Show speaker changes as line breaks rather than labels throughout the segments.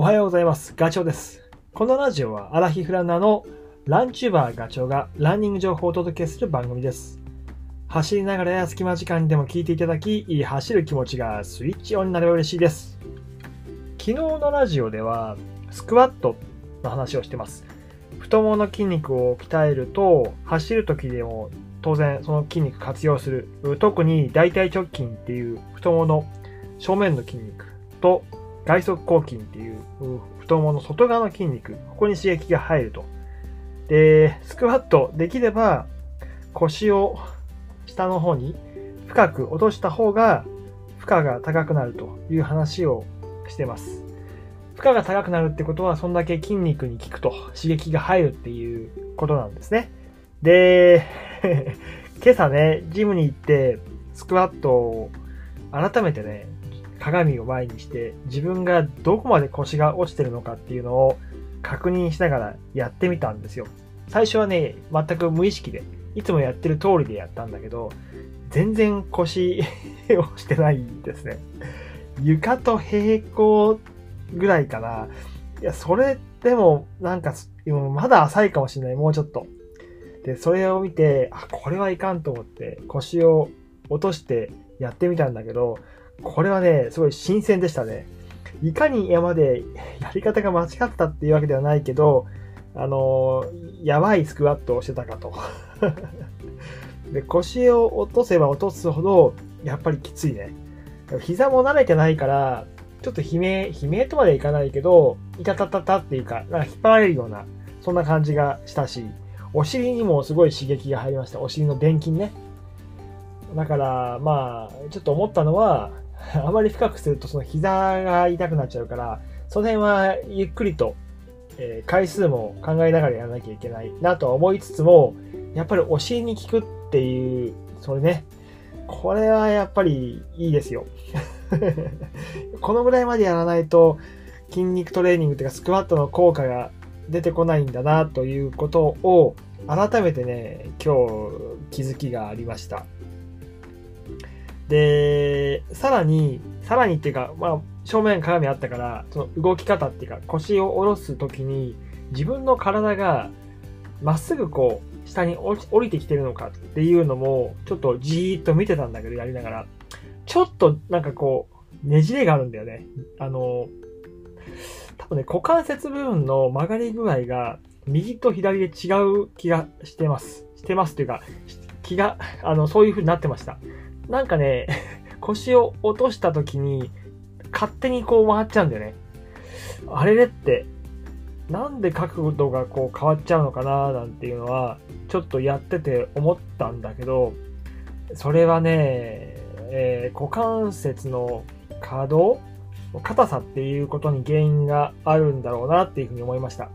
おはようございます。ガチョウです。このラジオはアラヒフランナーのランチューバーガチョウがランニング情報をお届けする番組です。走りながらや隙間時間にでも聞いていただき、走る気持ちがスイッチオンになれば嬉しいです。昨日のラジオではスクワットの話をしてます。太ももの筋肉を鍛えると走る時でも当然その筋肉活用する。特に大腿直筋っていう太ももの正面の筋肉と外側広筋っていう太ももの外側の筋肉、ここに刺激が入ると。で、スクワットできれば腰を下の方に深く落とした方が負荷が高くなるという話をしてます。負荷が高くなるってことはそんだけ筋肉に効くと刺激が入るっていうことなんですね。で、今朝ね、ジムに行ってスクワットを改めてね、鏡を前にして自分がどこまで腰が落ちてるのかっていうのを確認しながらやってみたんですよ。最初はね、全く無意識で、いつもやってる通りでやったんだけど、全然腰をしてないですね。床と平行ぐらいかな。いや、それでもなんか、まだ浅いかもしれない、もうちょっと。で、それを見て、あ、これはいかんと思って腰を落としてやってみたんだけど、これはね、すごい新鮮でしたね。いかに山でやり方が間違ったっていうわけではないけど、あのー、やばいスクワットをしてたかと。で、腰を落とせば落とすほど、やっぱりきついね。膝も慣れてないから、ちょっと悲鳴、悲鳴とまではいかないけど、いたたたたっていうか、なんか引っ張られるような、そんな感じがしたし、お尻にもすごい刺激が入りました。お尻の電筋ね。だから、まあ、ちょっと思ったのは、あまり深くするとその膝が痛くなっちゃうから、その辺はゆっくりと、えー、回数も考えながらやらなきゃいけないなとは思いつつも、やっぱりお尻に効くっていう、それね、これはやっぱりいいですよ。このぐらいまでやらないと筋肉トレーニングっていうかスクワットの効果が出てこないんだなということを改めてね、今日気づきがありました。で、さらに、さらにっていうか、まあ、正面鏡あったから、その動き方っていうか、腰を下ろすときに、自分の体が、まっすぐこう、下に降りてきてるのかっていうのも、ちょっとじーっと見てたんだけど、やりながら。ちょっと、なんかこう、ねじれがあるんだよね。あの、多分ね、股関節部分の曲がり具合が、右と左で違う気がしてます。してますっていうか、気が、あの、そういう風になってました。なんかね、腰を落とした時に、勝手にこう回っちゃうんだよね。あれれって、なんで角度がこう変わっちゃうのかななんていうのは、ちょっとやってて思ったんだけど、それはね、えー、股関節の可動硬さっていうことに原因があるんだろうなっていうふうに思いました。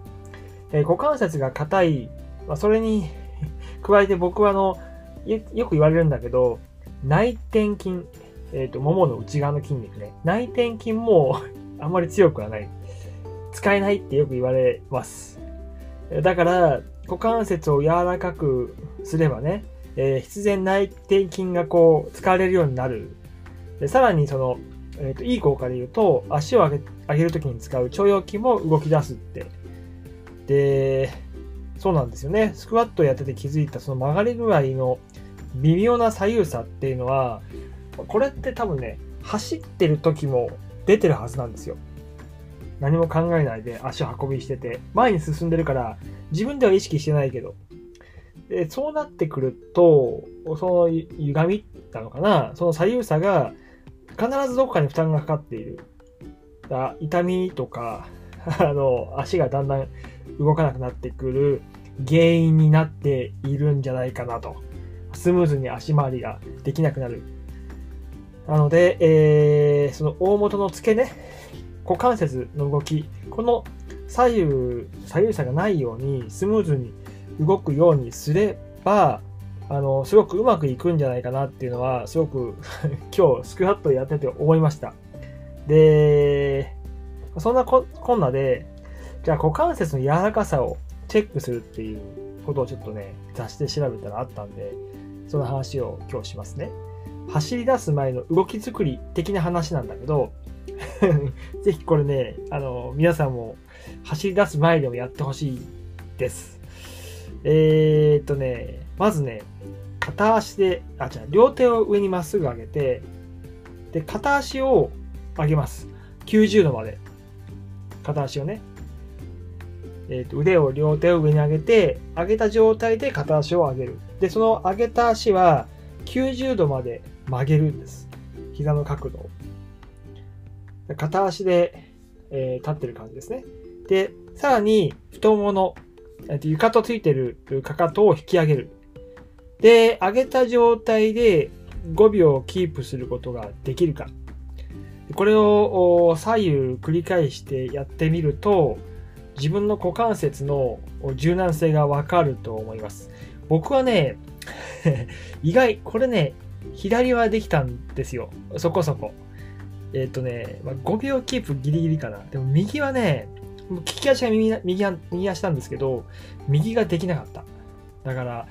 えー、股関節が硬い、まあ、それに 加えて僕はあの、よく言われるんだけど、内転筋、えっ、ー、と、ももの内側の筋肉ね。内転筋も あんまり強くはない。使えないってよく言われます。だから、股関節を柔らかくすればね、えー、必然内転筋がこう、使われるようになる。でさらにその、えっ、ー、と、いい効果で言うと、足を上げ上げるときに使う腸腰筋も動き出すって。で、そうなんですよね。スクワットやってて気づいたその曲がり具合の微妙な左右差っていうのは、これって多分ね、走ってる時も出てるはずなんですよ。何も考えないで足を運びしてて、前に進んでるから、自分では意識してないけど。でそうなってくると、その歪みなのかなその左右差が必ずどこかに負担がかかっている。だ痛みとか、あの、足がだんだん動かなくなってくる原因になっているんじゃないかなと。スムーズに足回りができなくなる。なので、えー、その大元の付け根、股関節の動き、この左右、左右差がないようにスムーズに動くようにすれば、あの、すごくうまくいくんじゃないかなっていうのは、すごく 今日スクワットやってて思いました。で、そんなこんなで、じゃあ股関節の柔らかさをチェックするっていうことをちょっとね、雑誌で調べたらあったんで、その話を今日しますね。走り出す前の動き作り的な話なんだけど、ぜひこれね、あの、皆さんも走り出す前でもやってほしいです。えー、っとね、まずね、片足で、あ、じゃ両手を上にまっすぐ上げて、で、片足を上げます。90度まで。片足をね。えー、と腕を両手を上に上げて、上げた状態で片足を上げる。で、その上げた足は90度まで曲げるんです。膝の角度を。片足で、えー、立ってる感じですね。で、さらに太ももの、えー、と床とついてるかかとを引き上げる。で、上げた状態で5秒キープすることができるか。これを左右繰り返してやってみると、自分の股関節の柔軟性がわかると思います。僕はね、意外、これね、左はできたんですよ。そこそこ。えっ、ー、とね、まあ、5秒キープギリギリかな。でも右はね、利き足が右右右足なんですけど、右ができなかった。だから、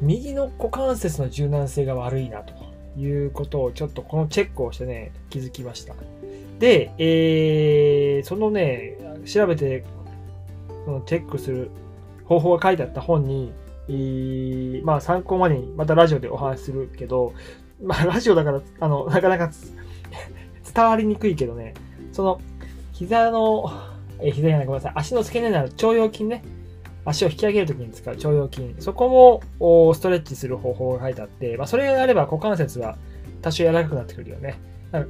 右の股関節の柔軟性が悪いなということをちょっとこのチェックをしてね、気づきました。で、えー、そのね、調べて、そのチェックする方法が書いてあった本に、まあ参考までにまたラジオでお話しするけど、まあラジオだから、あの、なかなか 伝わりにくいけどね、その、膝の、え膝じゃない、ごめんなさい、足の付け根になる腸腰筋ね、足を引き上げるときに使う腸腰筋、そこもストレッチする方法が書いてあって、まあそれがあれば股関節は多少柔らかくなってくるよね。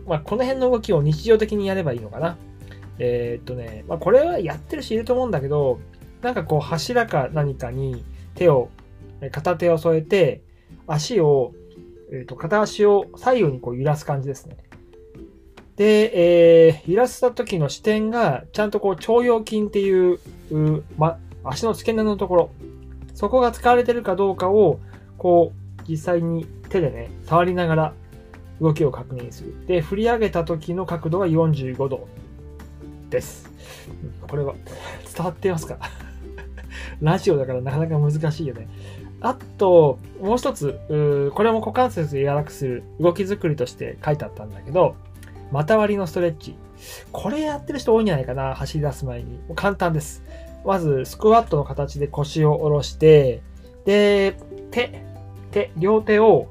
まあ、この辺の動きを日常的にやればいいのかな。えー、っとね、まあ、これはやってる人いると思うんだけど、なんかこう柱か何かに手を、片手を添えて、足を、えー、っと片足を左右にこう揺らす感じですね。で、えー、揺らした時の視点が、ちゃんとこう腸腰筋っていう、うま、足の付け根のところ、そこが使われてるかどうかを、こう、実際に手でね、触りながら動きを確認する。で、振り上げた時の角度は45度です。これは伝わってますか？ラジオだからなかなか難しいよね。あと、もう一つ、これも股関節を柔らかくする動き作りとして書いてあったんだけど、股割りのストレッチ。これやってる人多いんじゃないかな、走り出す前に。簡単です。まず、スクワットの形で腰を下ろして、で、手、手、両手を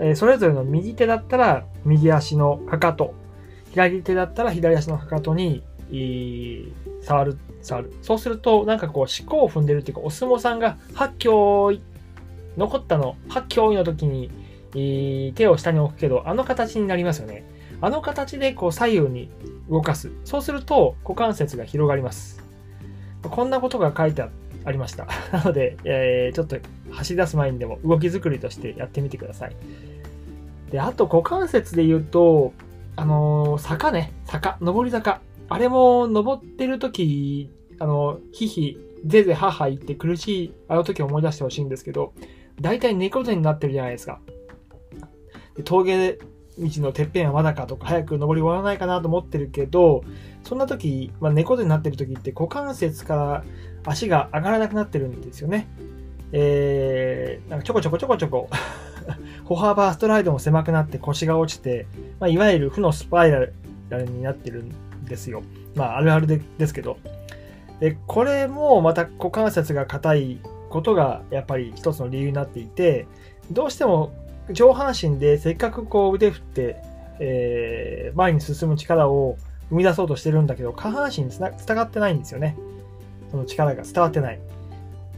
えそれぞれの右手だったら右足のかかと、左手だったら左足のかかとに、触る、触る。そうすると、なんかこう、思考を踏んでるっていうか、お相撲さんが、八強、残ったの、八強の時に、手を下に置くけど、あの形になりますよね。あの形でこう左右に動かす。そうすると股関節が広がります。こんなことが書いてありました。なので、えー、ちょっと走り出す前にでも動き作りとしてやってみてください。で、あと股関節で言うと、あのー、坂ね、坂、上り坂。あれも登ってる時、あの、ひひ、ぜぜはは言って苦しい、あの時思い出してほしいんですけど、大体猫背になってるじゃないですか。で峠道のてっぺんはまだかとか、早く登り終わらないかなと思ってるけど、そんな時、まあ、猫背になってる時って股関節から足が上がらなくなってるんですよね。えー、なんかちょこちょこちょこちょこ 歩幅、ストライドも狭くなって腰が落ちて、まあ、いわゆる負のスパイラルになってるんですよ。まあ、あるあるでですけど。で、これもまた股関節が硬いことがやっぱり一つの理由になっていて、どうしても上半身でせっかくこう腕振って、えー、前に進む力を生み出そうとしてるんだけど、下半身につな伝わってないんですよね。その力が伝わってない。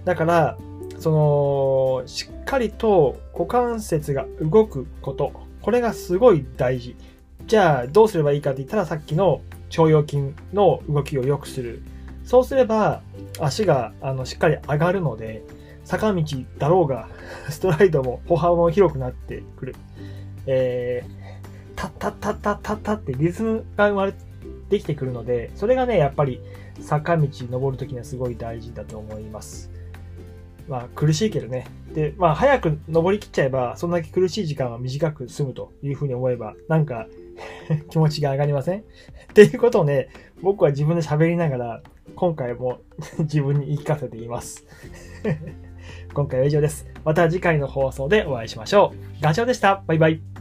だから、その、しっかりと股関節が動くこと。これがすごい大事。じゃあ、どうすればいいかって言ったら、さっきの腸腰筋の動きを良くする。そうすれば、足があのしっかり上がるので、坂道だろうが、ストライドも歩幅も広くなってくる。えー、タッタッタッタッタッタってリズムが生まれてきてくるので、それがね、やっぱり坂道登るときにはすごい大事だと思います。まあ苦しいけどね。で、まあ早く登りきっちゃえば、そんだけ苦しい時間は短く済むというふうに思えば、なんか 気持ちが上がりません？っていうことをね、僕は自分で喋りながら、今回も 自分に言い聞かせています今回は以上です。また次回の放送でお会いしましょう。ガチョウでした。バイバイ。